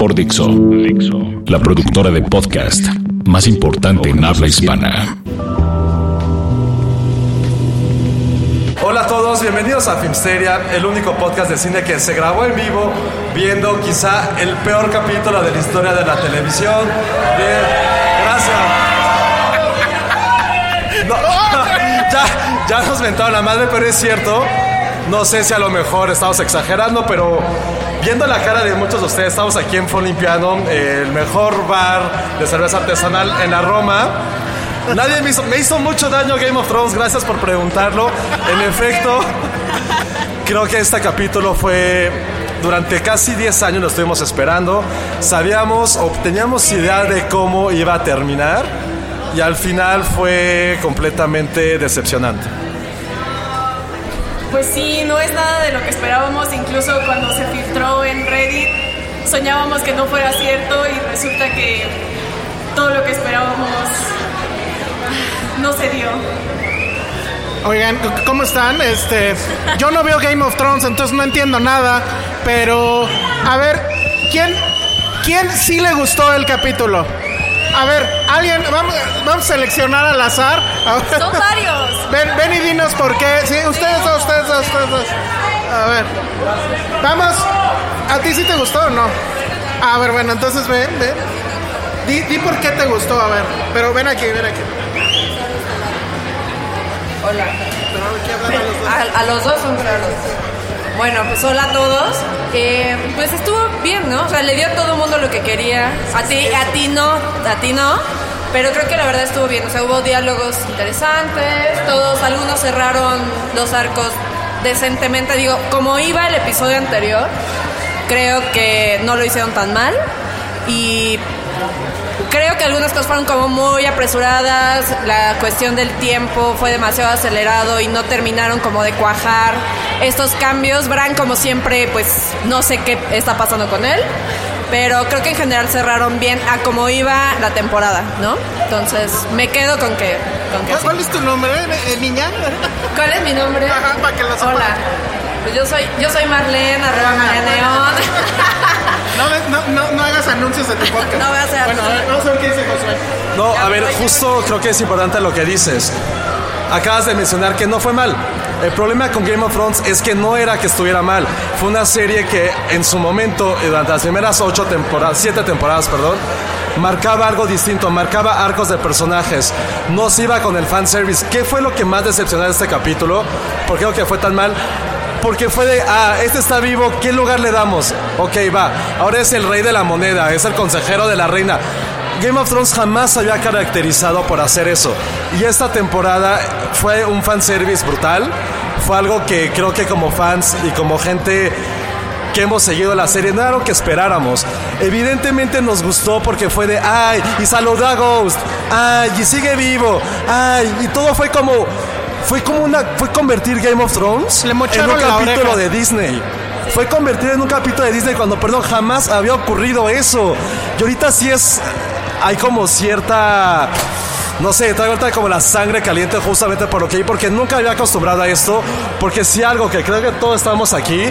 Por Dixo, la productora de podcast más importante en habla hispana. Hola a todos, bienvenidos a Filmsteria, el único podcast de cine que se grabó en vivo, viendo quizá el peor capítulo de la historia de la televisión. Bien, gracias. No, ya, ya nos mentaron la madre, pero es cierto. No sé si a lo mejor estamos exagerando, pero viendo la cara de muchos de ustedes, estamos aquí en Folimpiano, el mejor bar de cerveza artesanal en la Roma. Nadie me hizo, mucho daño Game of Thrones, gracias por preguntarlo. En efecto, creo que este capítulo fue durante casi 10 años lo estuvimos esperando. Sabíamos o teníamos idea de cómo iba a terminar y al final fue completamente decepcionante. Pues sí, no es nada de lo que esperábamos, incluso cuando se filtró en Reddit soñábamos que no fuera cierto y resulta que todo lo que esperábamos no se dio. Oigan, ¿cómo están? Este, yo no veo Game of Thrones, entonces no entiendo nada, pero a ver, ¿quién quién sí le gustó el capítulo? A ver, alguien vamos, vamos a seleccionar al azar. Son varios. Ven, ven y dinos por qué. Sí, ustedes dos, dos. A ver. Vamos. ¿A ti sí te gustó o no? A ver, bueno, entonces ven, ven. Di, di por qué te gustó, a ver. Pero ven aquí, ven aquí. Hola. Pero a los dos. A, a los dos son claros. Bueno, pues hola a todos. Eh, pues estuvo bien, ¿no? O sea, le dio a todo el mundo lo que quería. A ti, a ti no, a ti no. Pero creo que la verdad estuvo bien. O sea, hubo diálogos interesantes. Todos, algunos cerraron los arcos decentemente. Digo, como iba el episodio anterior, creo que no lo hicieron tan mal. Y Creo que algunas cosas fueron como muy apresuradas, la cuestión del tiempo fue demasiado acelerado y no terminaron como de cuajar estos cambios. Bran, como siempre, pues no sé qué está pasando con él, pero creo que en general cerraron bien a como iba la temporada, ¿no? Entonces me quedo con que... Con que ¿Cuál, sí. es tu nombre, eh, niña? ¿Cuál es mi nombre? Ajá, para que lo. Hola. Pues yo soy, yo soy Marlene, arroba María Neón. No, no, no, no hagas anuncios de tu podcast. No voy a hacer Bueno, a ver, vamos a ver qué dice Josué. No, a ver, justo creo que es importante lo que dices. Acabas de mencionar que no fue mal. El problema con Game of Thrones es que no era que estuviera mal. Fue una serie que en su momento, eh, durante las primeras ocho temporadas, siete temporadas, perdón, marcaba algo distinto, marcaba arcos de personajes. No se iba con el fanservice. ¿Qué fue lo que más decepcionó de este capítulo? ¿Por qué creo que fue tan mal? Porque fue de, ah, este está vivo, ¿qué lugar le damos? Ok, va, ahora es el rey de la moneda, es el consejero de la reina. Game of Thrones jamás se había caracterizado por hacer eso. Y esta temporada fue un fanservice brutal. Fue algo que creo que como fans y como gente que hemos seguido la serie no era lo que esperáramos. Evidentemente nos gustó porque fue de, ay, y saludó a Ghost, ay, y sigue vivo, ay, y todo fue como, fue como una, fue convertir Game of Thrones Le en un capítulo oreja. de Disney. Fue convertido en un capítulo de Disney cuando, perdón, jamás había ocurrido eso. Y ahorita sí es, hay como cierta... No sé, traigo ahorita como la sangre caliente justamente por lo que vi, porque nunca había acostumbrado a esto, porque si algo que creo que todos estamos aquí,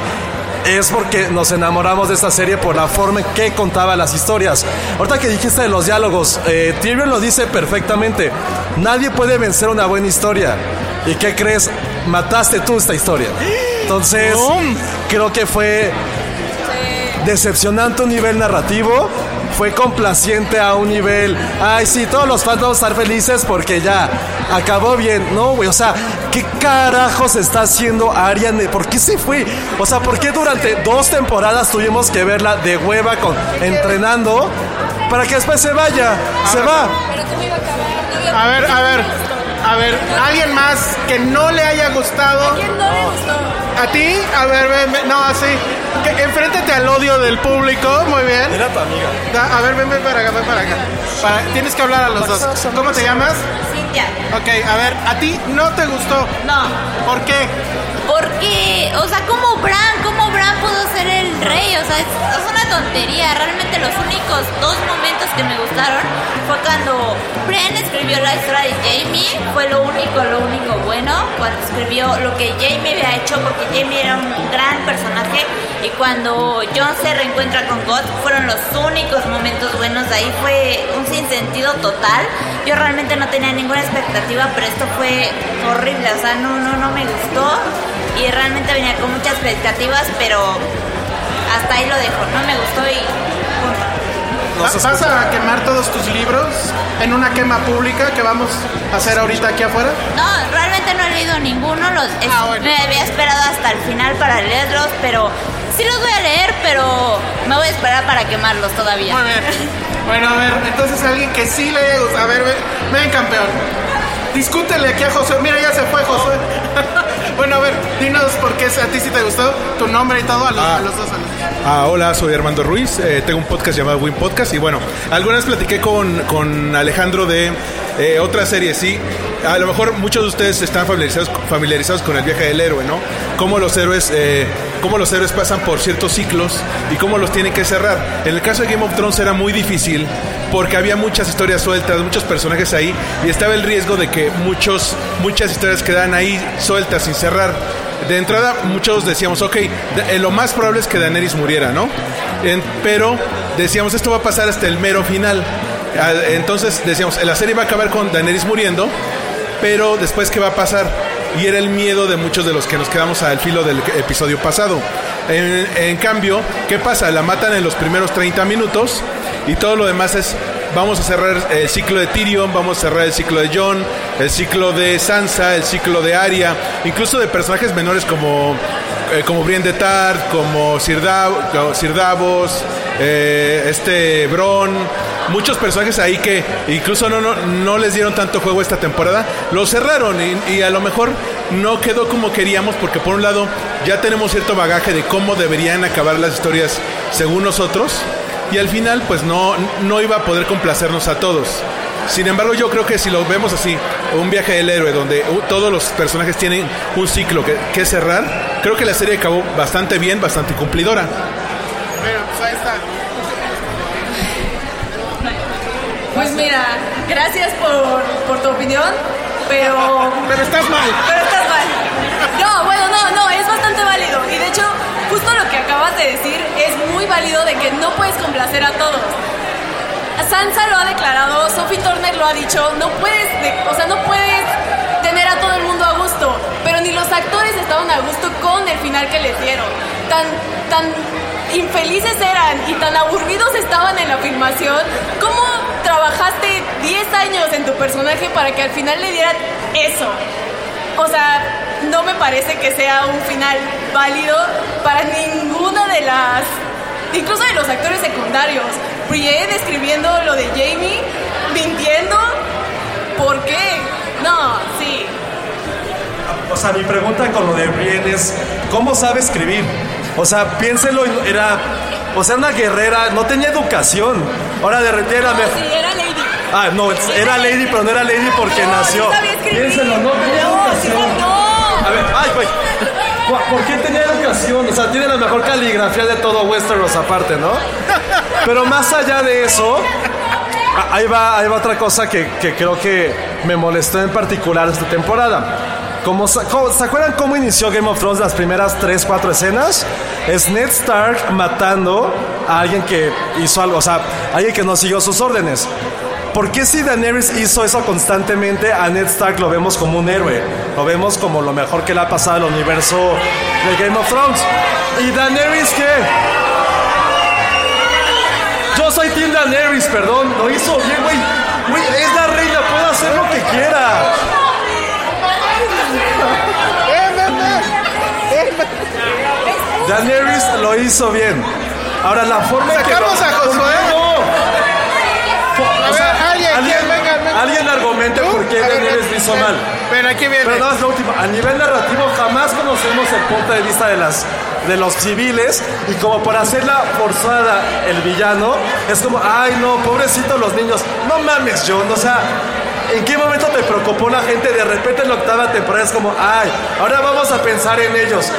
es porque nos enamoramos de esta serie por la forma en que contaba las historias. Ahorita que dijiste de los diálogos, eh, Tyrion lo dice perfectamente. Nadie puede vencer una buena historia. ¿Y qué crees? Mataste tú esta historia. Entonces, creo que fue decepcionante un nivel narrativo. Fue complaciente a un nivel. Ay, sí, todos los fans vamos a estar felices porque ya acabó bien. No, güey, o sea, ¿qué carajos está haciendo Ariane? ¿Por qué se fue? O sea, ¿por qué durante dos temporadas tuvimos que verla de hueva con, entrenando para que después se vaya? Se va. A ver, a ver, a ver, alguien más que no le haya gustado. ¿Quién no le gustó? ¿A ti? A ver, ven, ven, no, así. Que, enfréntate al odio del público, muy bien. Era tu amiga. Da- a ver, ven, ven para acá, ven para acá. Para- tienes que hablar a los dos. ¿Cómo te llamas? Cintia. Ok, a ver, ¿a ti no te gustó? No. ¿Por qué? Porque, o sea, como Bran, como Bran pudo ser el rey, o sea, es, es una tontería. Realmente los únicos dos momentos que me gustaron fue cuando Bran escribió la historia de Jamie, fue lo único, lo único bueno, cuando escribió lo que Jamie había hecho, porque Jamie era un gran personaje, y cuando Jon se reencuentra con God, fueron los únicos momentos buenos, ahí fue un sinsentido total. Yo realmente no tenía ninguna expectativa, pero esto fue horrible, o sea, no, no, no me gustó y realmente venía con muchas expectativas, pero hasta ahí lo dejo, no me gustó y punto. ¿Va- ¿Vas a quemar todos tus libros en una quema pública que vamos a hacer ahorita aquí afuera? No, realmente no he leído ninguno, los, es- Ah, bueno. me había esperado hasta el final para leerlos, pero sí los voy a leer, pero me voy a esperar para quemarlos todavía. Muy bien. Bueno, a ver, entonces alguien que sí le haya gustado. A ver, ven, ven, campeón. Discútele aquí a José. Mira, ya se fue José. bueno, a ver, dinos por qué a ti sí te gustó, tu nombre y todo, a los, Ah. a los dos. a los. Ah, hola, soy Armando Ruiz, eh, tengo un podcast llamado Win Podcast y bueno, alguna vez platiqué con, con Alejandro de eh, otra serie, sí. A lo mejor muchos de ustedes están familiarizados, familiarizados con el viaje del héroe, ¿no? Cómo los héroes, eh, cómo los héroes pasan por ciertos ciclos y cómo los tienen que cerrar. En el caso de Game of Thrones era muy difícil porque había muchas historias sueltas, muchos personajes ahí y estaba el riesgo de que muchos, muchas historias quedaran ahí sueltas sin cerrar. De entrada, muchos decíamos, ok, eh, lo más probable es que Daenerys muriera, ¿no? Pero decíamos, esto va a pasar hasta el mero final. Entonces decíamos, la serie va a acabar con Daenerys muriendo, pero después, ¿qué va a pasar? Y era el miedo de muchos de los que nos quedamos al filo del episodio pasado. En, cambio, ¿qué pasa? La matan en los primeros 30 minutos y todo lo demás es vamos a cerrar el ciclo de Tyrion, vamos a cerrar el ciclo de Jon, el ciclo de Sansa, el ciclo de Arya, incluso de personajes menores como eh, como Brienne de Tart, como Sir Davos, eh, este Bron, muchos personajes ahí que incluso no, no, no les dieron tanto juego esta temporada, lo cerraron y, a lo mejor no quedó como queríamos porque por un lado ya tenemos cierto bagaje de cómo deberían acabar las historias según nosotros y al final pues no, no iba a poder complacernos a todos. Sin embargo, yo creo que si lo vemos así, un viaje del héroe donde uh, todos los personajes tienen un ciclo que, que cerrar, creo que la serie acabó bastante bien, bastante cumplidora. Bueno, pues ahí está. Pues mira, gracias por, por tu opinión, pero... Pero estás mal. Pero estás mal. No, bueno, no, no, es bastante válido. Y de hecho, justo lo que acabas de decir es muy válido de que no puedes complacer a todos. Sansa lo ha declarado, Sophie Turner lo ha dicho, no puedes, de- o sea, no puedes pero ni los actores estaban a gusto con el final que les dieron. Tan, tan infelices eran y tan aburridos estaban en la filmación. ¿Cómo trabajaste 10 años en tu personaje para que al final le dieran eso? O sea, no me parece que sea un final válido para ninguna de las, incluso de los actores secundarios. Brienne escribiendo lo de Jamie, mintiendo. ¿Por qué? No, sí. O sea, mi pregunta con lo de Brienne es, ¿cómo sabe escribir? O sea, piénselo, era, o sea, una guerrera, no tenía educación. Ahora de repente era mejor. Sí, era Lady. Ah, no, era Lady, pero no era Lady porque No, nació. sí sabía escribir. Piénselo, no tenía No, no. A ver, ay, güey. ¿Por- ¿Por qué tenía educación? O sea, tiene la mejor caligrafía de todo Westeros aparte, ¿no? Pero más allá de eso, ahí va, ahí va otra cosa que, que creo que me molestó en particular esta temporada. Como, ¿Se acuerdan cómo inició Game of Thrones las primeras 3, 4 escenas? Es Ned Stark matando a alguien que hizo algo, o sea, alguien que no siguió sus órdenes. ¿Por qué si Daenerys hizo eso constantemente, a Ned Stark lo vemos como un héroe? Lo vemos como lo mejor que le ha pasado al universo de Game of Thrones. ¿Y Daenerys qué? Yo soy Team Daenerys, perdón. Lo hizo bien, güey. Güey, es la reina, puede hacer lo que quiera. Daenerys lo hizo bien. Ahora la forma en que Sacamos lo- a Josué. No. O sea, alguien, alguien. Venga, venga. alguien argumente por qué Daenerys lo hizo mal. Ven, aquí viene. Pero nada más lo último, a nivel narrativo jamás conocemos el punto de vista de las de los civiles y como por hacerla forzada el villano es como, ay no, pobrecitos los niños, no mames John, o sea, ¿en qué momento te preocupó la gente? De repente en la octava temporada es como, ay, ahora vamos a pensar en ellos.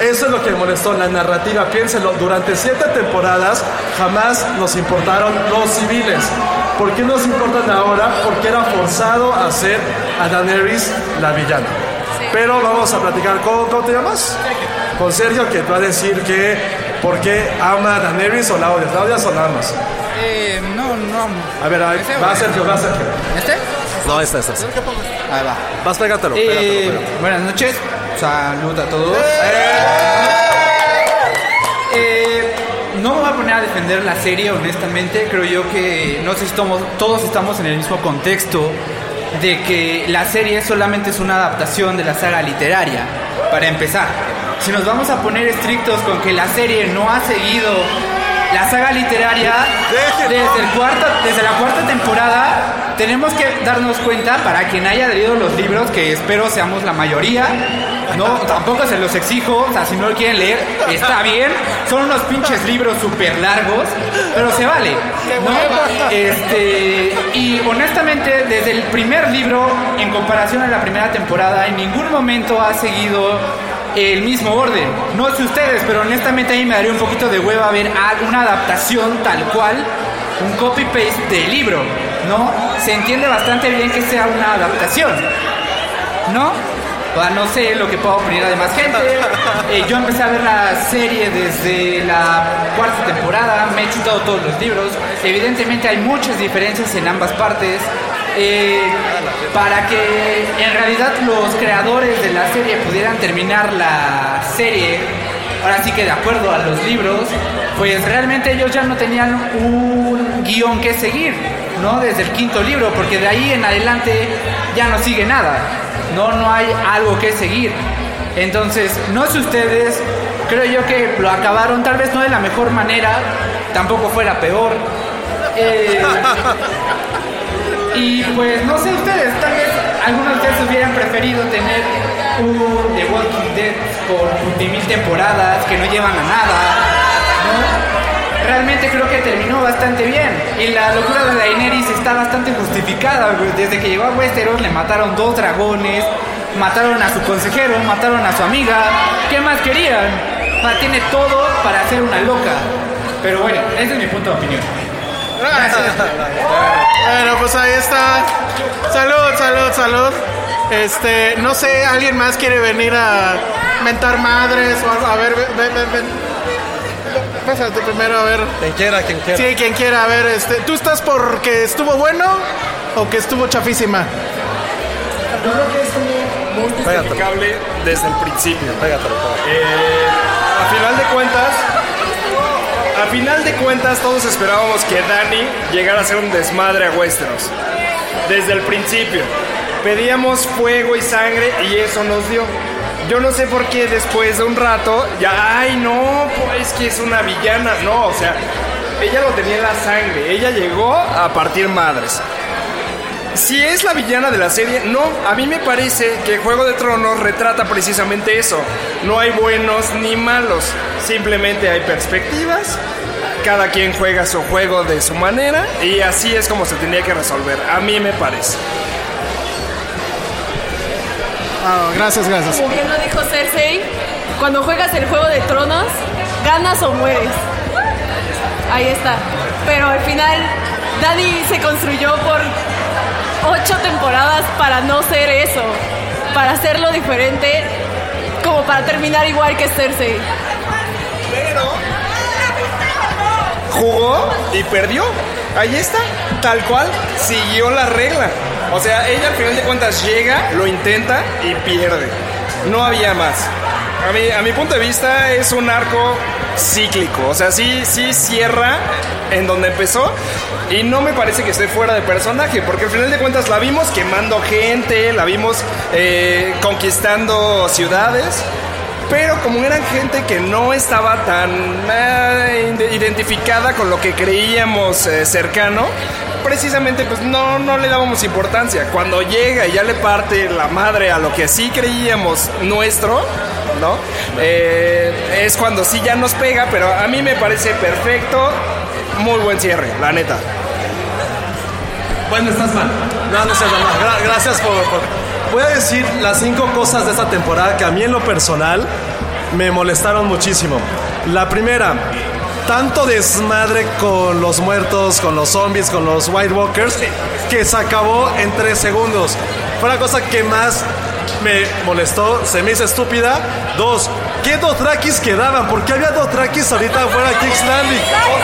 Eso es lo que molestó, la narrativa, piénsenlo, durante siete temporadas jamás nos importaron los civiles. ¿Por qué nos importan ahora? Porque era forzado a hacer a Daenerys la villana. Pero vamos a platicar con, ¿cómo te llamas? Con Sergio, que te va a decir que por qué ama a Daenerys o la odias. ¿La odias o la amas? Eh, no, no. A ver, a ver, va. Sergio, va Sergio. ¿Este? No, esta, esta. esta. Ahí va. Vas, pégatelo, Eh, pégatelo, pégatelo. buenas noches. Salud a todos. Eh, no me voy a poner a defender la serie, honestamente. Creo yo que no sé si todos estamos en el mismo contexto de que la serie solamente es una adaptación de la saga literaria, para empezar. Si nos vamos a poner estrictos con que la serie no ha seguido la saga literaria desde, el cuarta, desde la cuarta temporada, tenemos que darnos cuenta, para quien haya leído los libros, que espero seamos la mayoría, no, tampoco se los exijo, o sea, si no lo quieren leer, está bien, son unos pinches libros súper largos, pero se vale, ¿no? Este, y honestamente, desde el primer libro, en comparación a la primera temporada, en ningún momento ha seguido el mismo orden. No sé ustedes, pero honestamente a mí me daría un poquito de hueva ver una adaptación tal cual, un copy-paste del libro, ¿no? Se entiende bastante bien que sea una adaptación, ¿no? No sé lo que pueda opinar de más gente. Eh, yo empecé a ver la serie desde la cuarta temporada, me he chutado todos los libros. Evidentemente hay muchas diferencias en ambas partes. Eh, para que en realidad los creadores de la serie pudieran terminar la serie, ahora sí que de acuerdo a los libros, pues realmente ellos ya no tenían un guion que seguir, ¿no? Desde el quinto libro, porque de ahí en adelante ya no sigue nada, no, no hay algo que seguir. Entonces, no sé ustedes, creo yo que lo acabaron tal vez no de la mejor manera, tampoco fue la peor. Eh, y pues no sé ustedes, tal vez algunos de ustedes hubieran preferido tener un The Walking Dead con 20.000 temporadas que no llevan a nada, ¿no? Realmente creo que terminó bastante bien. Y la locura de Daenerys está bastante justificada. Desde que llegó a Westeros le mataron dos dragones, mataron a su consejero, mataron a su amiga. ¿Qué más querían? Tiene todo para ser una loca. Pero bueno, ese es mi punto de opinión. Bueno, pues ahí está. Salud, salud, salud. Este, no sé, ¿alguien más quiere venir a mentar madres o algo? A ver, ven, ven, ven. ven. Pásate primero, a ver. Quien quiera, quien quiera. Sí, quien quiera, a ver, este, ¿tú estás porque estuvo bueno o que estuvo chafísima? Yo creo que estuvo muy justificable desde el principio. Eh, a final de cuentas, a final de cuentas todos esperábamos que Dani llegara a ser un desmadre a Westeros. Desde el principio. Pedíamos fuego y sangre y eso nos dio. Yo no sé por qué después de un rato ya, ay no, pues que es una villana. No, o sea, ella lo tenía en la sangre. Ella llegó a partir madres. Si es la villana de la serie, no, a mí me parece que Juego de Tronos retrata precisamente eso. No hay buenos ni malos, simplemente hay perspectivas, cada quien juega su juego de su manera y así es como se tenía que resolver, a mí me parece. Ah, gracias, gracias. Como bien lo dijo Cersei, cuando juegas el juego de tronos, ganas o mueres. Ahí está. Pero al final, Dani se construyó por ocho temporadas para no ser eso. para hacerlo diferente, como para terminar igual que Cersei. Jugó y perdió. Ahí está, tal cual, siguió la regla. O sea, ella al final de cuentas llega, lo intenta y pierde. No había más. A mi, a mi punto de vista es un arco cíclico. O sea, sí, sí cierra en donde empezó. Y no me parece que esté fuera de personaje, porque al final de cuentas la vimos quemando gente, la vimos eh, conquistando ciudades. Pero como eran gente que no estaba tan eh, ide- identificada con lo que creíamos eh, cercano, precisamente pues no, no le dábamos importancia. Cuando llega y ya le parte la madre a lo que sí creíamos nuestro, ¿no? Eh, es cuando sí ya nos pega, pero a mí me parece perfecto. Muy buen cierre, la neta. Bueno, estás mal. No, no seas mal. Gra- gracias por, por- Voy a decir las cinco cosas de esta temporada que a mí en lo personal me molestaron muchísimo. La primera, tanto desmadre con los muertos, con los zombies, con los White Walkers, que se acabó en tres segundos. Fue la cosa que más me molestó, se me hizo estúpida. Dos, ¿qué Dothrakis quedaban? ¿Por qué había Dothrakis ahorita fuera de King's Landing?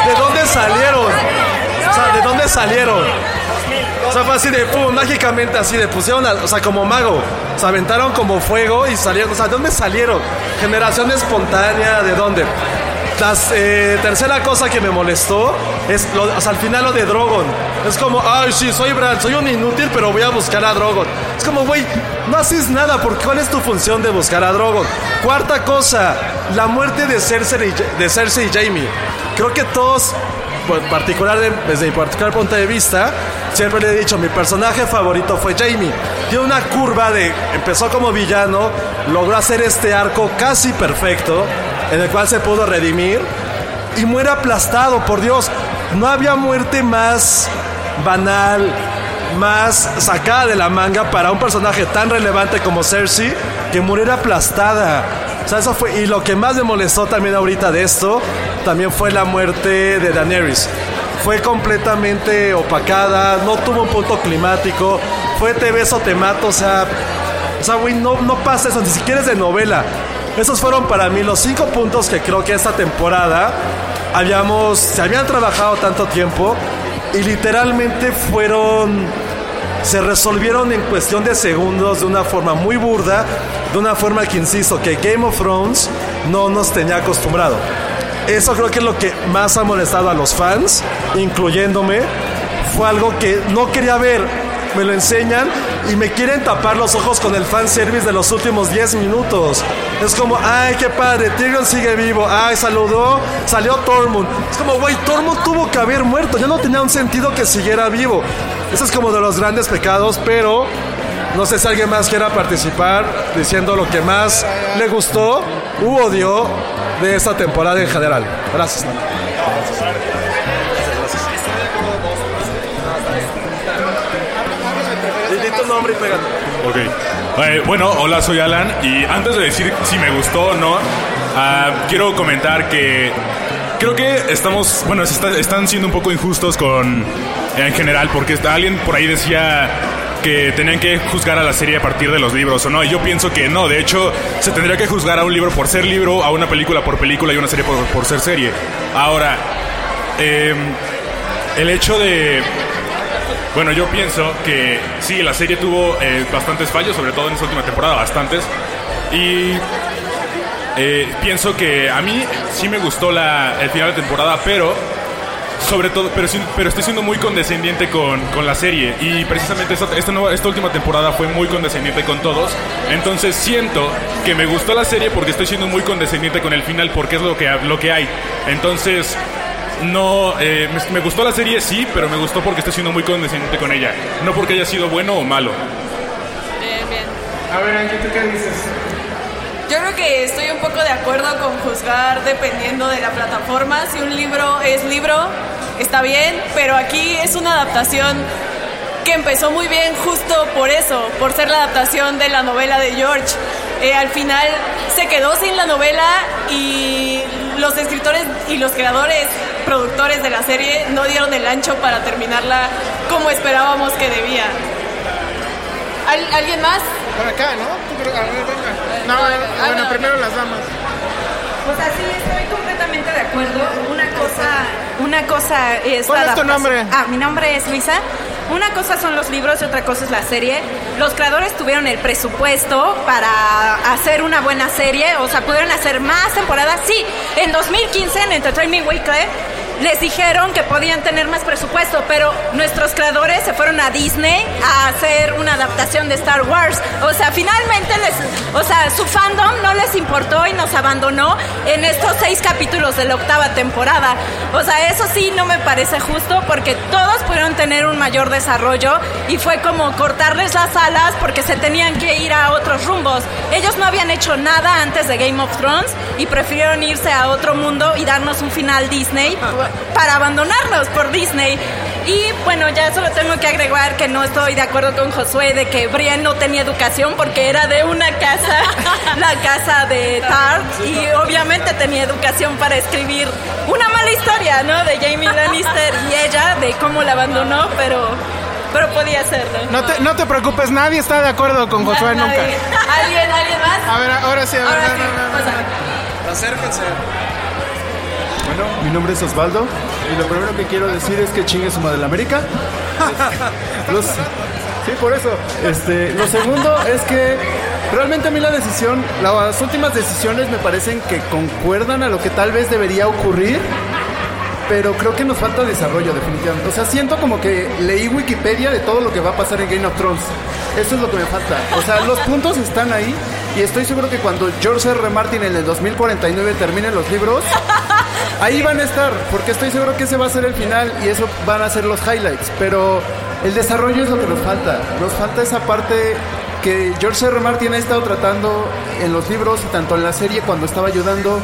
¿De dónde salieron? O sea, ¿de dónde salieron? O sea, fue así de, pum, mágicamente así de, pusieron, a- o sea, como mago. Se aventaron como fuego y salieron. O sea, ¿de dónde salieron? Generación espontánea, ¿de dónde? La tercera cosa que me molestó es, lo- o sea, al final lo de Drogon. Es como, ay, sí, soy Bran, soy un inútil, pero voy a buscar a Drogon. Es como, güey, no haces nada, porque ¿cuál es tu función de buscar a Drogon? Cuarta cosa, la muerte de Cersei y, de Cersei y Jaime. Creo que todos particular de- desde mi particular punto de vista, siempre le he dicho, mi personaje favorito fue Jamie. Tiene una curva de, empezó como villano, logró hacer este arco casi perfecto, en el cual se pudo redimir, y muere aplastado, por Dios. No había muerte más banal, más sacada de la manga para un personaje tan relevante como Cersei, que muriera aplastada. O sea, eso fue. Y lo que más me molestó también ahorita de esto, también fue la muerte de Daenerys. Fue completamente opacada, no tuvo un punto climático, fue te beso, te mato, o sea. O sea, güey, no, no pasa eso, ni siquiera es de novela. Esos fueron para mí los cinco puntos que creo que esta temporada habíamos. Se habían trabajado tanto tiempo y literalmente fueron se resolvieron en cuestión de segundos de una forma muy burda, de una forma que insisto que Game of Thrones no nos tenía acostumbrado. Eso creo que es lo que más ha molestado a los fans, incluyéndome. Fue algo que no quería ver. Me lo enseñan y me quieren tapar los ojos con el fanservice de los últimos 10 minutos. Es como, ay, qué padre, Tyrion sigue vivo. Ay, saludó, salió Tormund. Es como, güey, Tormund tuvo que haber muerto. Ya no tenía un sentido que siguiera vivo. Eso es como de los grandes pecados, pero no sé si alguien más quiera participar diciendo lo que más le gustó u odió de esta temporada en general. Gracias. Di pégate. Ok. Eh, bueno, hola, soy Alan. Y antes de decir si me gustó o no, ah, quiero comentar que creo que estamos, bueno, están siendo un poco injustos con, en general, porque alguien por ahí decía que tenían que juzgar a la serie a partir de los libros o no. Yo pienso que no. De hecho, se tendría que juzgar a un libro por ser libro, a una película por película y una serie por, por ser serie. Ahora, em, el hecho de bueno, yo pienso que sí, la serie tuvo eh, bastantes fallos, sobre todo en esta última temporada, bastantes. Y eh, pienso que a mí sí me gustó la, el final de temporada, pero sobre todo, pero, pero estoy siendo muy condescendiente con, con la serie. Y precisamente esta, esta, nueva, esta última temporada fue muy condescendiente con todos. Entonces siento que me gustó la serie porque estoy siendo muy condescendiente con el final, porque es lo que, lo que hay. Entonces, no, eh, me, me gustó la serie, sí, pero me gustó porque estoy siendo muy condescendiente con ella. No porque haya sido bueno o malo. Bien, bien. A ver, Angie, ¿tú qué dices? Yo creo que estoy un poco de acuerdo con juzgar dependiendo de la plataforma. Si un libro es libro, está bien, pero aquí es una adaptación que empezó muy bien justo por eso, por ser la adaptación de la novela de George. Eh, al final se quedó sin la novela y los escritores y los creadores, productores de la serie no dieron el ancho para terminarla como esperábamos que debía. ¿Al- ¿Alguien más? Por acá, ¿no? No, bueno, primero las damas. Pues así estoy completamente de acuerdo. Una cosa, una cosa es. ¿Cuál es tu nombre? Ah, mi nombre es Luisa. Una cosa son los libros y otra cosa es la serie. Los creadores tuvieron el presupuesto para hacer una buena serie, o sea, pudieron hacer más temporadas. Sí, en 2015 en Entertainment Weekly les dijeron que podían tener más presupuesto, pero nuestros creadores se fueron a Disney a hacer una adaptación de Star Wars. O sea, finalmente les, o sea, su fandom no les importó y nos abandonó en estos seis capítulos de la octava temporada. O sea, eso sí no me parece justo porque todos pudieron tener un mayor desarrollo y fue como cortarles las alas porque se tenían que ir a otros rumbos. Ellos no habían hecho nada antes de Game of Thrones y prefirieron irse a otro mundo y darnos un final Disney para abandonarnos por Disney. Y bueno, ya solo tengo que agregar que no estoy de acuerdo con Josué de que Brian no tenía educación porque era de una casa, la casa de Tart, y obviamente tenía educación para escribir una mala historia, ¿no? De Jamie Lannister y ella, de cómo la abandonó, pero, pero podía serlo. No te, no te preocupes, nadie está de acuerdo con Josué nunca. ¿Alguien, alguien más? A ver, ahora sí, a ver. Ahora no, sí, no, no, no, pasa. no. Acérquense. Bueno, mi nombre es Osvaldo y lo primero que quiero decir es que chingue su madre la América. Los- sí, por eso. Este, lo segundo es que realmente a mí la decisión, las últimas decisiones me parecen que concuerdan a lo que tal vez debería ocurrir. Pero creo que nos falta desarrollo definitivamente. O sea, siento como que leí Wikipedia de todo lo que va a pasar en Game of Thrones. Eso es lo que me falta. O sea, los puntos están ahí y estoy seguro que cuando George R. R. Martin en el 2049 termine los libros, ahí van a estar, porque estoy seguro que ese va a ser el final y eso van a ser los highlights. Pero el desarrollo es lo que nos falta. Nos falta esa parte que George R. R. Martin ha estado tratando en los libros y tanto en la serie cuando estaba ayudando.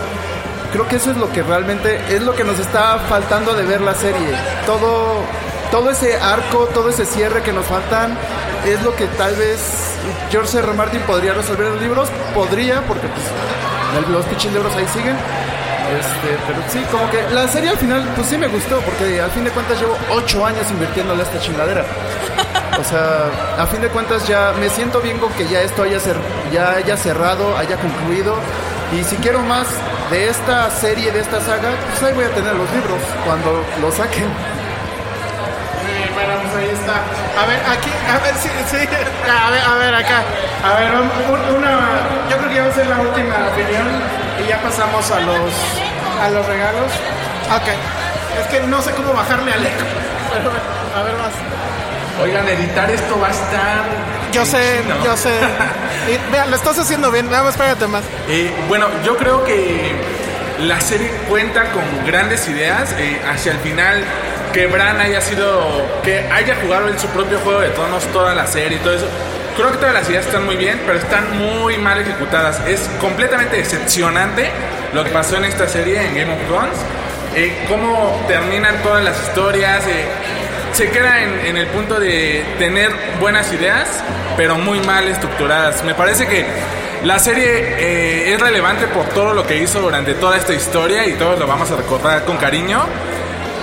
Creo que eso es lo que realmente es lo que nos está faltando de ver la serie. Todo, todo ese arco, todo ese cierre que nos faltan es lo que tal vez George R. R. Martin podría resolver en los libros. Podría, porque pues, los pinches libros ahí siguen. Este, pero sí, como que la serie al final, pues sí me gustó, porque al fin de cuentas llevo ocho años invirtiéndole a esta chingadera. O sea, a fin de cuentas ya me siento bien con que ya esto haya, ya haya cerrado, haya concluido. Y si quiero más de esta serie, de esta saga, pues ahí voy a tener los libros cuando lo saquen. Bueno, pues ahí está. A ver, aquí, a ver, sí. A ver, a ver, acá. A ver, un- una, yo creo que ya va a ser la última opinión y ya pasamos a los, a los regalos. Ok. Es que no sé cómo bajarle al eco. Pero a ver más. Oigan, editar esto va a estar. Yo sé, yo sé. Y, vea, lo estás haciendo bien. Nada más espérate más. Eh, bueno, yo creo que la serie cuenta con grandes ideas. eh, hacia el final, que Bran haya sido. que haya jugado en su propio juego de tonos toda la serie y todo eso. Creo que todas las ideas están muy bien, pero están muy mal ejecutadas. Es completamente decepcionante lo que pasó en esta serie, en Game of Thrones. Eh, cómo terminan todas las historias. eh, se queda en, en el punto de tener buenas ideas, pero muy mal estructuradas. Me parece que la serie eh, es relevante por todo lo que hizo durante toda esta historia y todos lo vamos a recordar con cariño.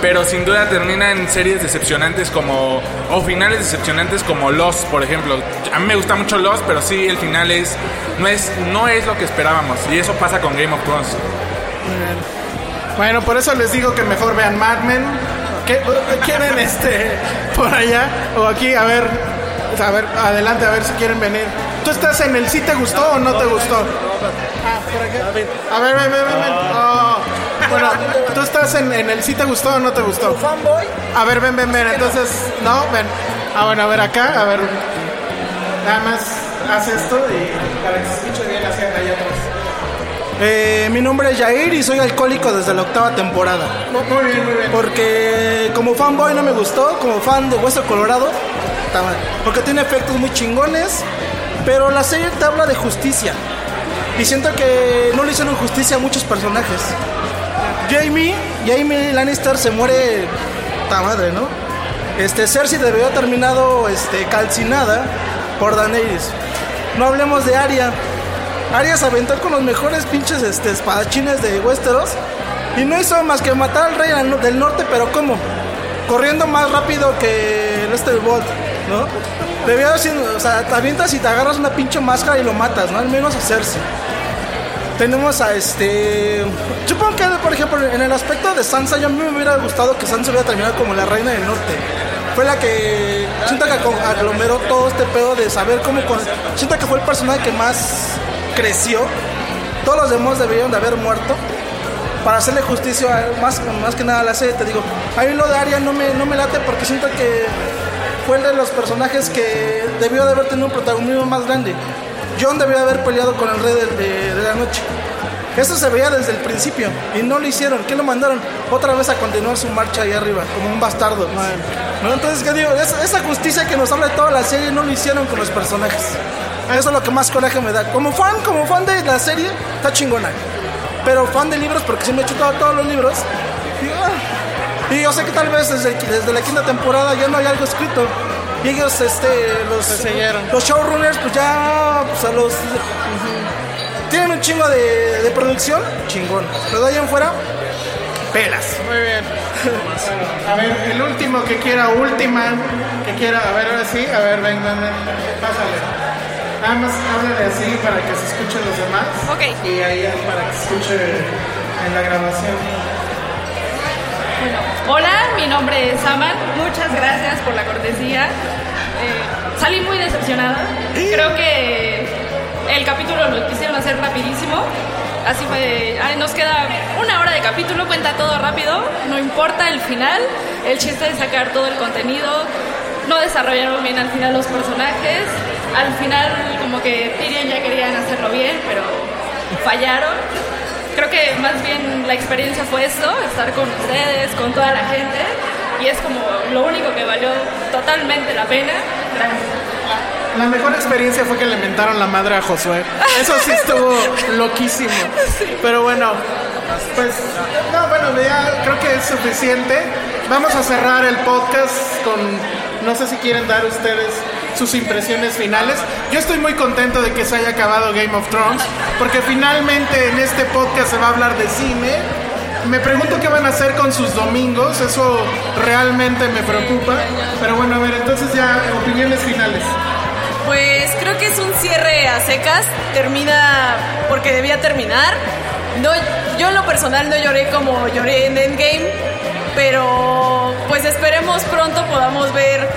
Pero sin duda termina en series decepcionantes como. o finales decepcionantes como Lost, por ejemplo. A mí me gusta mucho Lost, pero sí el final es. no es, no es lo que esperábamos. Y eso pasa con Game of Thrones. Muy bien. Bueno, por eso les digo que mejor vean Mad Men. ¿Qué, ¿Quieren este por allá? O aquí, a ver, a ver, adelante, a ver si quieren venir. ¿Tú estás en el sí te gustó o no te gustó? Ah, por aquí. A ver, ven, ven, ven. ven. Oh, bueno, ¿tú estás en, en el sí te gustó o no te gustó? A ver, ven, ven, ven. Entonces, no, ven. Ah, bueno, a ver acá, a ver. Nada más haz esto y para que se escuche bien hacia allá atrás. Eh, mi nombre es Jair y soy alcohólico desde la octava temporada. Muy bien, muy bien. Porque como fanboy no me gustó, como fan de Hueso Colorado, está mal. porque tiene efectos muy chingones, pero la serie te habla de justicia. Y siento que no le hicieron justicia a muchos personajes. Jamie, Jamie Lannister se muere, ta madre, ¿no? Este, Cersei debió haber terminado este, calcinada por Daenerys. No hablemos de Arya. Arya se aventó con los mejores pinches este, espadachines de Westeros y no hizo más que matar al rey del norte, pero ¿cómo? Corriendo más rápido que el este Bolt, ¿no? Debió haber sido, o sea, te avientas y te agarras una pinche máscara y lo matas, ¿no? Al menos hacerse. Tenemos a este. Supongo que, por ejemplo, en el aspecto de Sansa, yo a mí me hubiera gustado que Sansa hubiera terminado como la reina del norte. Fue la que. Siento que aglomeró todo este pedo de saber cómo. Siento que fue el personaje que más creció. Todos los demás deberían de haber muerto. Para hacerle justicia, más, más que nada a la serie, te digo. A mí lo de Arya no me, no me late porque siento que fue el de los personajes que debió de haber tenido un protagonismo más grande. John debió de haber peleado con el rey de, de- de la noche. Eso se veía desde el principio y no lo hicieron. ¿Qué lo mandaron? Otra vez a continuar su marcha ahí arriba, como un bastardo. Entonces, ¿qué digo? Esa, esa justicia que nos habla de toda la serie no lo hicieron con los personajes. Eso es lo que más coraje me da. Como fan, como fan de la serie, está chingona. Pero fan de libros, porque sí me he chutado todos los libros. digo, ah. Y yo sé que tal vez desde, desde la quinta temporada ya no hay algo escrito. Y ellos, este, los, los showrunners, pues ya, pues a los... Tienen un chingo de, de producción, chingón. Pero de ahí en fuera, pelas. Muy bien. A ver, el último que quiera, última, que quiera, a ver, ahora sí, a ver, ven, ven, ven, pásale. Nada más háblale así para que se escuchen los demás. Ok. Y ahí para que se escuche en la grabación. Bueno, hola, mi nombre es Aman. Muchas gracias cortesía. Eh, salí muy decepcionada. Creo que el capítulo lo quisieron hacer rapidísimo. Así fue. ay, nos queda una hora de capítulo, cuenta todo rápido. No importa el final. El chiste es sacar todo el contenido. No desarrollaron bien al final los personajes. Al final, como que Tyrion ya querían hacerlo bien, pero fallaron. Creo que más bien la experiencia fue esto, estar con ustedes, con toda la gente, y es como lo único que valió totalmente la pena. La mejor experiencia fue que le mentaron la madre a Josué. Eso sí estuvo loquísimo. Pero bueno, pues, no, bueno, ya creo que es suficiente. Vamos a cerrar el podcast con, no sé si quieren dar ustedes sus impresiones finales. Yo estoy muy contento de que se haya acabado Game of Thrones, porque finalmente en este podcast se va a hablar de cine. Me pregunto qué van a hacer con sus domingos, eso realmente me preocupa. Pero bueno, a ver, entonces ya opiniones finales. Pues creo que es un cierre a secas, termina porque debía terminar. No, yo en lo personal no lloré como lloré en Endgame, pero pues esperemos pronto podamos ver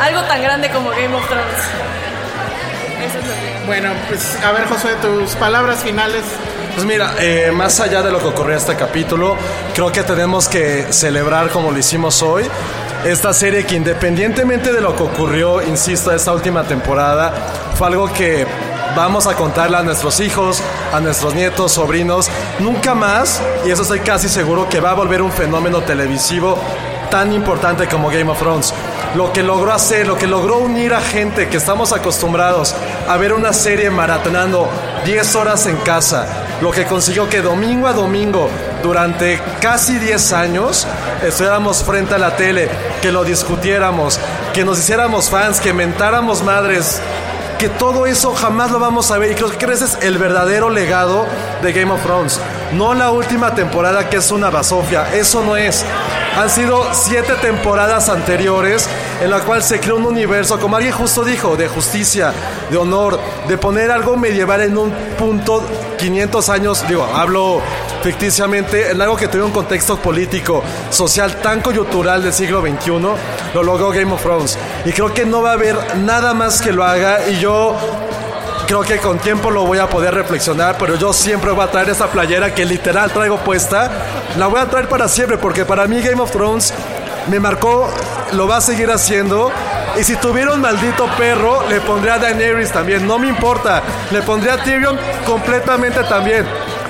algo tan grande como Game of Thrones. Eso es lo que... Bueno, pues a ver, Josué, tus palabras finales. Pues mira, eh, más allá de lo que ocurrió este capítulo, creo que tenemos que celebrar como lo hicimos hoy. Esta serie que independientemente de lo que ocurrió, insisto, esta última temporada, fue algo que vamos a contarle a nuestros hijos, a nuestros nietos, sobrinos, nunca más, y eso estoy casi seguro que va a volver un fenómeno televisivo tan importante como Game of Thrones. Lo que logró hacer, lo que logró unir a gente que estamos acostumbrados a ver una serie maratonando 10 horas en casa, lo que consiguió que domingo a domingo, durante casi 10 años, estuviéramos frente a la tele, que lo discutiéramos, que nos hiciéramos fans, que mentáramos madres, que todo eso jamás lo vamos a ver y creo que ese es el verdadero legado de Game of Thrones. No la última temporada que es una basofia, eso no es. Han sido siete temporadas anteriores en la cual se creó un universo, como alguien justo dijo, de justicia, de honor, de poner algo medieval en un punto 500 años, digo, hablo ficticiamente, en algo que tuviera un contexto político, social tan coyuntural del siglo XXI, lo logró Game of Thrones. Y creo que no va a haber nada más que lo haga y yo creo que con tiempo lo voy a poder reflexionar, pero yo siempre voy a traer esa playera que literal traigo puesta. La voy a traer para siempre, porque para mí Game of Thrones me marcó, lo va a seguir haciendo. Y si tuviera un maldito perro, le pondría a Daenerys también, no me importa. Le pondría a Tyrion completamente también.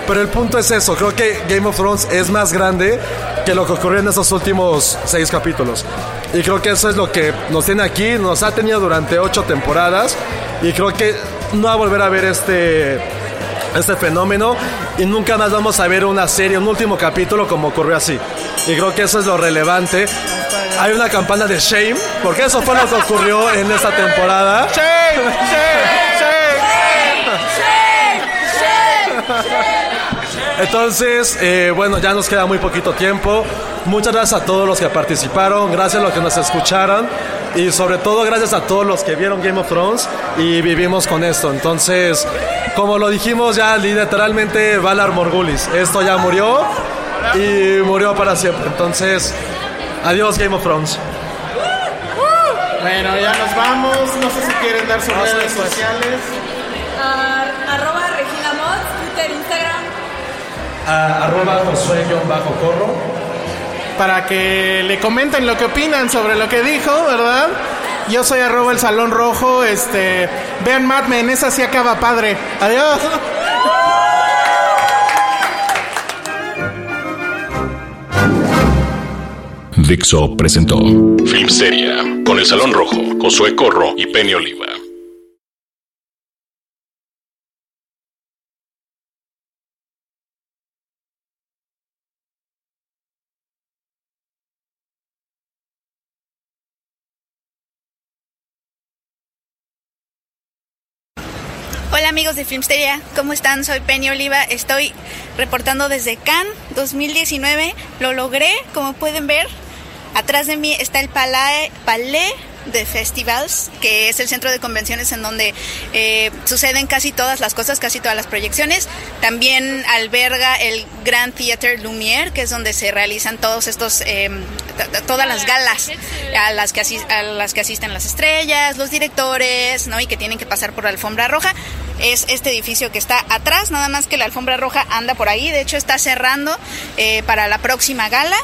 Pero el punto es eso, creo que Game of Thrones es más grande que lo que ocurrió en esos últimos seis capítulos. Y creo que eso es lo que nos tiene aquí, nos ha tenido durante ocho temporadas. Y creo que no va a volver a ver este, este fenómeno. Y nunca más vamos a ver una serie, un último capítulo como ocurrió así. Y creo que eso es lo relevante. Hay una campana de shame, porque eso fue lo que ocurrió en esta temporada. ¡Shame! Entonces, eh, bueno, ya nos queda muy poquito tiempo. Muchas gracias a todos los que participaron, gracias a los que nos escucharon. Y sobre todo gracias a todos los que vieron Game of Thrones y vivimos con esto. Entonces, como lo dijimos ya literalmente Valar Morgulis, esto ya murió y murió para siempre. Entonces, adiós Game of Thrones. Bueno, ya nos vamos. No sé si quieren dar sus No, redes eso es. sociales. Ah, arroba Regina Mods, Twitter, Instagram. A- arroba Josué-corro. Para que le comenten lo que opinan sobre lo que dijo, ¿verdad? Yo soy arroba el Salón Rojo. Este, vean Mad Men, esa sí acaba padre. Adiós. Dixo presentó Filmsteria con El Salón Rojo, Josué Corro y Penny Oliva. Amigos de Filmsteria, ¿cómo están? Soy Penny Oliva, estoy reportando desde Cannes 2019, lo logré, como pueden ver, atrás de mí está el Palais, Palais de Festivals, que es el centro de convenciones en donde eh, suceden casi todas las cosas, casi todas las proyecciones. También alberga el Grand Theatre Lumière, que es donde se realizan todos estos, t- todas las galas a las, que a las que asisten las estrellas, los directores, ¿no? Y que tienen que pasar por la alfombra roja. Es este edificio que está atrás, nada más que la alfombra roja anda por ahí. De hecho, está cerrando eh, para la próxima gala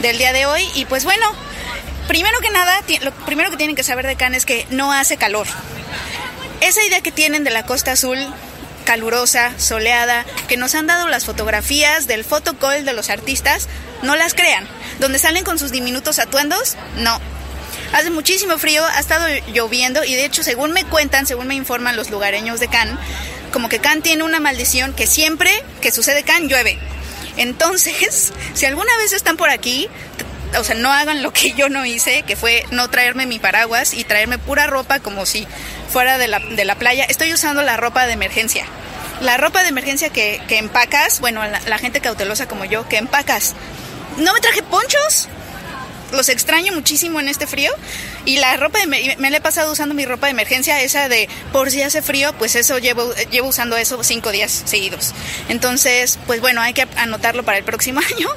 del día de hoy. Y pues bueno, primero que nada, lo primero que tienen que saber de Cannes es que no hace calor. Esa idea que tienen de la Costa Azul calurosa, soleada, que nos han dado las fotografías del photocall de los artistas, no las crean. Donde salen con sus diminutos atuendos, no. Hace muchísimo frío, ha estado lloviendo y de hecho, según me cuentan, según me informan los lugareños de Cannes, como que Cannes tiene una maldición que siempre que sucede Cannes llueve. Entonces, si alguna vez están por aquí, o sea, no hagan lo que yo no hice, que fue no traerme mi paraguas y traerme pura ropa como si fuera de la, de la playa. Estoy usando la ropa de emergencia. La ropa de emergencia que, que empacas, bueno, la, la gente cautelosa como yo, que empacas. No me traje ponchos, los extraño muchísimo en este frío. Y la ropa de, me, la he pasado usando mi ropa de emergencia esa de por si hace frío pues eso llevo llevo usando eso cinco días seguidos. Entonces pues bueno hay que anotarlo para el próximo año.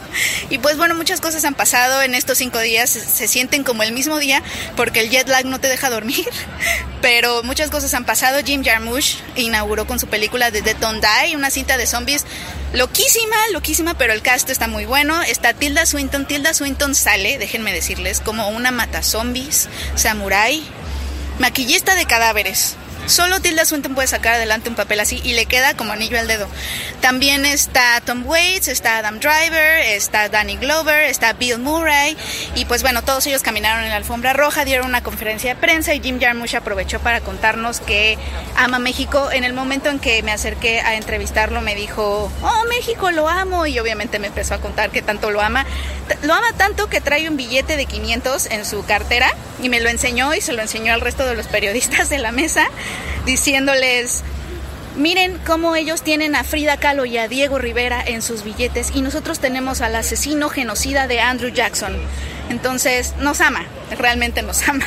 Y pues bueno muchas cosas han pasado en estos cinco días se, sienten como el mismo día porque el jet lag no te deja dormir pero muchas cosas han pasado. Jim Jarmusch inauguró con su película Dead Don't Die una cinta de zombies loquísima, loquísima, pero el cast está muy bueno. Está Tilda Swinton. Tilda Swinton sale, déjenme decirles, como una mata zombies, samurai, maquillista de cadáveres. Solo Tilda Swinton puede sacar adelante un papel así y le queda como anillo al dedo. También está Tom Waits, está Adam Driver, está Danny Glover, está Bill Murray y pues bueno, todos ellos caminaron en la alfombra roja, dieron una conferencia de prensa y Jim Jarmusch aprovechó para contarnos que ama México. En el momento en que me acerqué a entrevistarlo me dijo, oh México lo amo y obviamente me empezó a contar que tanto lo ama. Lo ama tanto que trae un billete de 500 en su cartera y me lo enseñó y se lo enseñó al resto de los periodistas de la mesa diciéndoles, miren cómo ellos tienen a Frida Kahlo y a Diego Rivera en sus billetes y nosotros tenemos al asesino genocida de Andrew Jackson. Entonces, nos ama, realmente nos ama.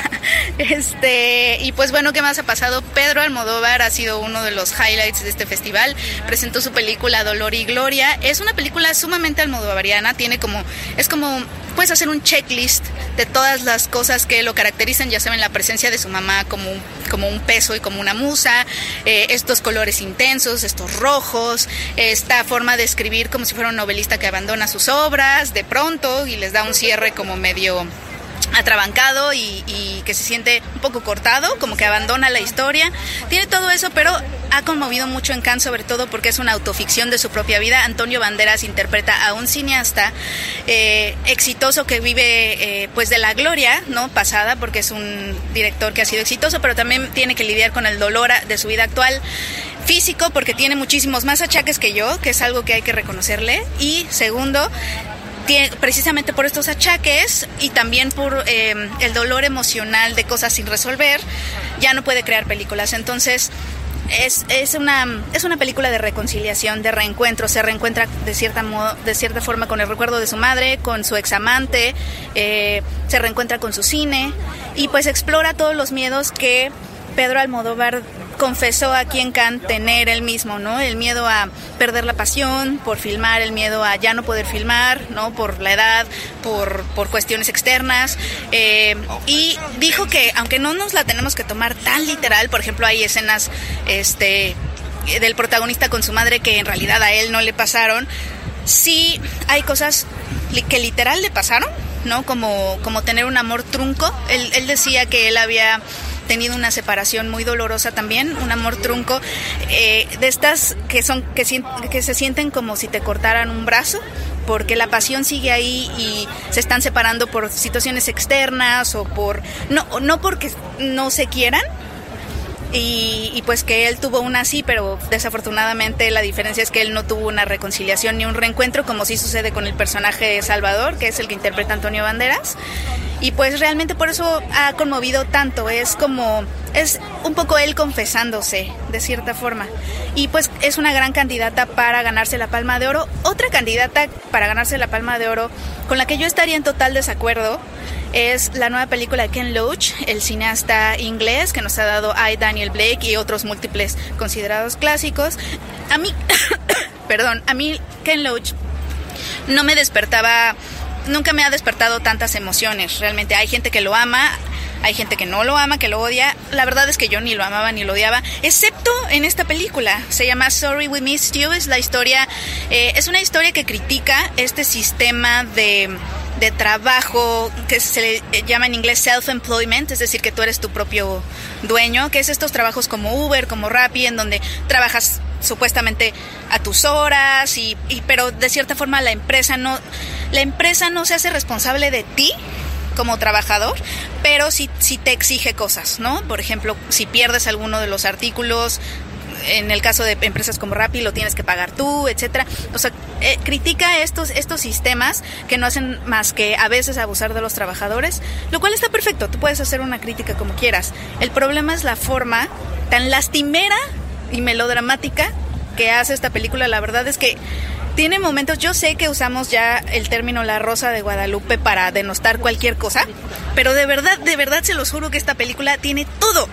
Este, y pues bueno, ¿qué más ha pasado? Pedro Almodóvar ha sido uno de los highlights de este festival. Presentó su película Dolor y Gloria. Es una película sumamente almodovariana, tiene como es como puedes hacer un checklist de todas las cosas que lo caracterizan, ya saben, la presencia de su mamá como un, como un peso y como una musa, eh, estos colores intensos, estos rojos, esta forma de escribir como si fuera un novelista que abandona sus obras de pronto y les da un cierre como medio atrabancado y, que se siente un poco cortado, como que abandona la historia. Tiene todo eso, pero ha conmovido mucho en Cannes, sobre todo porque es una autoficción de su propia vida. Antonio Banderas interpreta a un cineasta eh, exitoso que vive eh, pues de la gloria, ¿no? Pasada, porque es un director que ha sido exitoso, pero también tiene que lidiar con el dolor de su vida actual físico porque tiene muchísimos más achaques que yo, que es algo que hay que reconocerle. Y segundo, precisamente por estos achaques y también por eh, el dolor emocional de cosas sin resolver, ya no puede crear películas. Entonces, es, es, una, es una película de reconciliación, de reencuentro. Se reencuentra de cierta, modo, de cierta forma con el recuerdo de su madre, con su examante, eh, se reencuentra con su cine y pues explora todos los miedos que Pedro Almodóvar confesó aquí en Cannes tener él mismo, ¿no? El miedo a perder la pasión por filmar, el miedo a ya no poder filmar, ¿no? Por la edad, por, por cuestiones externas. Eh, y dijo que, aunque no nos la tenemos que tomar tan literal, por ejemplo, hay escenas este, del protagonista con su madre que en realidad a él no le pasaron, sí hay cosas que literal le pasaron, ¿no? Como, como tener un amor trunco. Él, él decía que él había tenido una separación muy dolorosa también, un amor trunco, eh, de estas que, son, que, que se sienten como si te cortaran un brazo, porque la pasión sigue ahí y se están separando por situaciones externas o por no no porque no se quieran y, pues que él tuvo una sí, pero desafortunadamente la diferencia es que él no tuvo una reconciliación ni un reencuentro como sí sucede con el personaje de Salvador, que es el que interpreta Antonio Banderas. Y pues realmente por eso ha conmovido tanto, es como, es un poco él confesándose, de cierta forma. Y pues es una gran candidata para ganarse la Palma de Oro. Otra candidata para ganarse la Palma de Oro, con la que yo estaría en total desacuerdo, es la nueva película de Ken Loach, el cineasta inglés que nos ha dado I, Daniel Blake y otros múltiples considerados clásicos. A mí, perdón, a mí Ken Loach no me despertaba nunca me ha despertado tantas emociones. Realmente hay gente que lo ama, hay gente que no lo ama, que lo odia. La verdad es que yo ni lo amaba ni lo odiaba, excepto en esta película. Se llama Sorry We Missed You. Es la historia, eh, es una historia que critica este sistema de de trabajo que se le llama en inglés self-employment, es decir, que tú eres tu propio dueño, que es estos trabajos como Uber, como Rappi, en donde trabajas supuestamente a tus horas y, y, pero de cierta forma la empresa no la empresa no se hace responsable de ti como trabajador, pero sí, sí te exige cosas, ¿no? Por ejemplo, si pierdes alguno de los artículos, en el caso de empresas como Rappi lo tienes que pagar tú, etcétera. O sea, eh, critica estos estos sistemas que no hacen más que a veces abusar de los trabajadores, lo cual está perfecto. Tú puedes hacer una crítica como quieras. El problema es la forma tan lastimera y melodramática que hace esta película. La verdad es que tiene momentos, yo sé que usamos ya el término La Rosa de Guadalupe para denostar cualquier cosa, pero de verdad, de verdad se los juro que esta película tiene todo,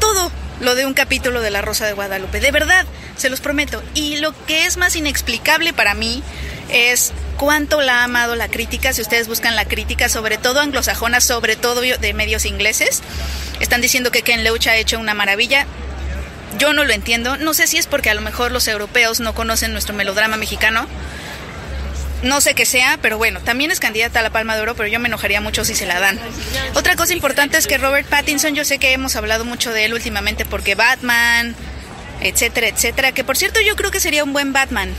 todo lo de un capítulo de La Rosa de Guadalupe. De verdad, se los prometo. Y lo que es más inexplicable para mí es cuánto la ha amado la crítica. Si ustedes buscan la crítica, sobre todo anglosajona, sobre todo de medios ingleses, están diciendo que Ken Loach ha hecho una maravilla. Yo no lo entiendo. No sé si es porque a lo mejor los europeos no conocen nuestro melodrama mexicano. No sé qué sea, pero bueno, también es candidata a la Palma de Oro, pero yo me enojaría mucho si se la dan. Otra cosa importante es que Robert Pattinson, yo sé que hemos hablado mucho de él últimamente porque Batman, etcétera, etcétera, que por cierto yo creo que sería un buen Batman.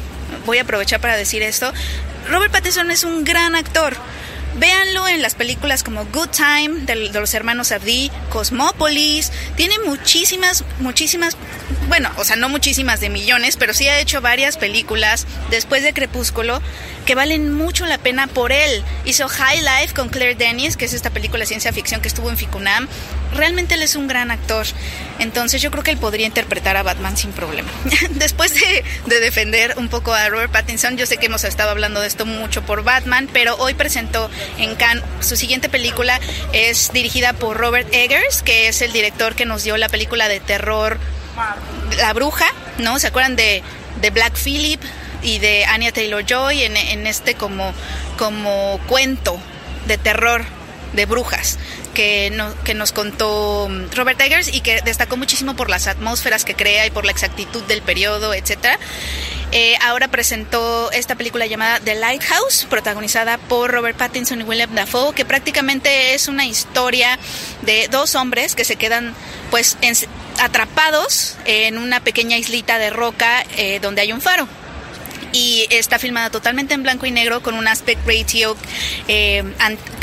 Voy a aprovechar para decir esto. Robert Pattinson es un gran actor. Véanlo en las películas como Good Time de, los hermanos Sardí, Cosmópolis. Tiene muchísimas, muchísimas, bueno, o sea, no muchísimas de millones, pero sí ha hecho varias películas después de Crepúsculo que valen mucho la pena por él. Hizo High Life con Claire Denis, que es esta película de ciencia ficción que estuvo en Ficunam. Realmente él es un gran actor. Entonces yo creo que él podría interpretar a Batman sin problema. Después de, de defender un poco a Robert Pattinson, yo sé que hemos estado hablando de esto mucho por Batman, pero hoy presentó su siguiente película. Es dirigida por Robert Eggers, que es el director que nos dio la película de terror La Bruja, ¿no? ¿Se acuerdan de, de Black Phillip? y de Anya Taylor Joy en, en, este como, como cuento de terror de brujas que, no, que nos contó Robert Eggers y que destacó muchísimo por las atmósferas que crea y por la exactitud del periodo, etcétera. Eh, ahora presentó esta película llamada The Lighthouse, protagonizada por Robert Pattinson y William Dafoe, que prácticamente es una historia de dos hombres que se quedan pues atrapados en una pequeña islita de roca eh, donde hay un faro y está filmada totalmente en blanco y negro con un aspect ratio eh,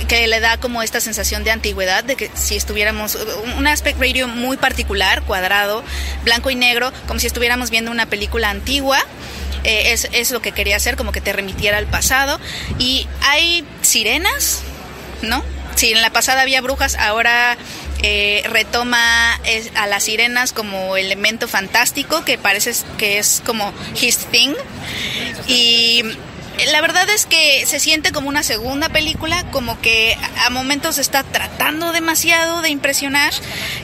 que le da como esta sensación de antigüedad, de que si estuviéramos, un aspect ratio muy particular, cuadrado, blanco y negro, como si estuviéramos viendo una película antigua. Eh, es, es lo que quería hacer, como que te remitiera al pasado. Y hay sirenas, ¿no? Si en la pasada había brujas, ahora eh, retoma a las sirenas como elemento fantástico que parece que es como his thing. Y la verdad es que se siente como una segunda película, como que a momentos está tratando demasiado de impresionar,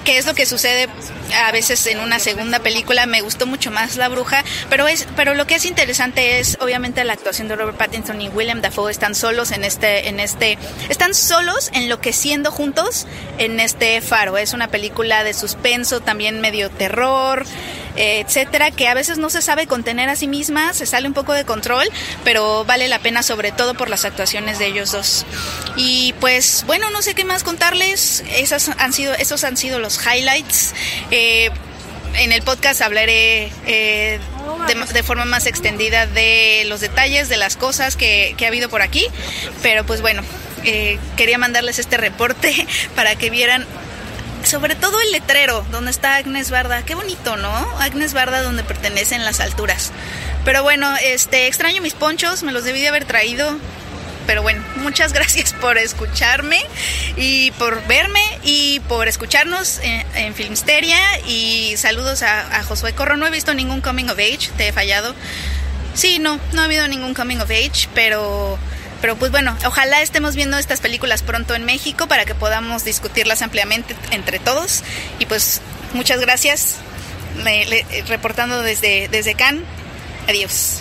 que es lo que sucede a veces en una segunda película. Me gustó mucho más La Bruja, pero es pero lo que es interesante es obviamente la actuación de Robert Pattinson y William Dafoe están solos en este en este están solos enloqueciendo juntos en este faro. Es una película de suspenso, también medio terror etcétera, que a veces no se sabe contener a sí misma, se sale un poco de control, pero vale la pena sobre todo por las actuaciones de ellos dos. Y pues bueno, no sé qué más contarles, esas han sido, esos han sido los highlights. Eh, en el podcast hablaré eh, de, forma más extendida de los detalles, de las cosas que, que ha habido por aquí, pero pues bueno, eh, quería mandarles este reporte para que vieran sobre todo el letrero donde está Agnes Barda. Qué bonito, ¿no? Agnes Barda donde pertenecen las alturas. Pero bueno, este extraño mis ponchos, me los debí de haber traído. Pero bueno, muchas gracias por escucharme y por verme y por escucharnos en, en Filmsteria. Y saludos a, a Josué Corro. No he visto ningún coming of age, te he fallado. Sí, no, no ha habido ningún coming of age, pero pero pues bueno, ojalá estemos viendo estas películas pronto en México para que podamos discutirlas ampliamente entre todos. Y pues muchas gracias, me- le- reportando desde, desde Cannes. Adiós.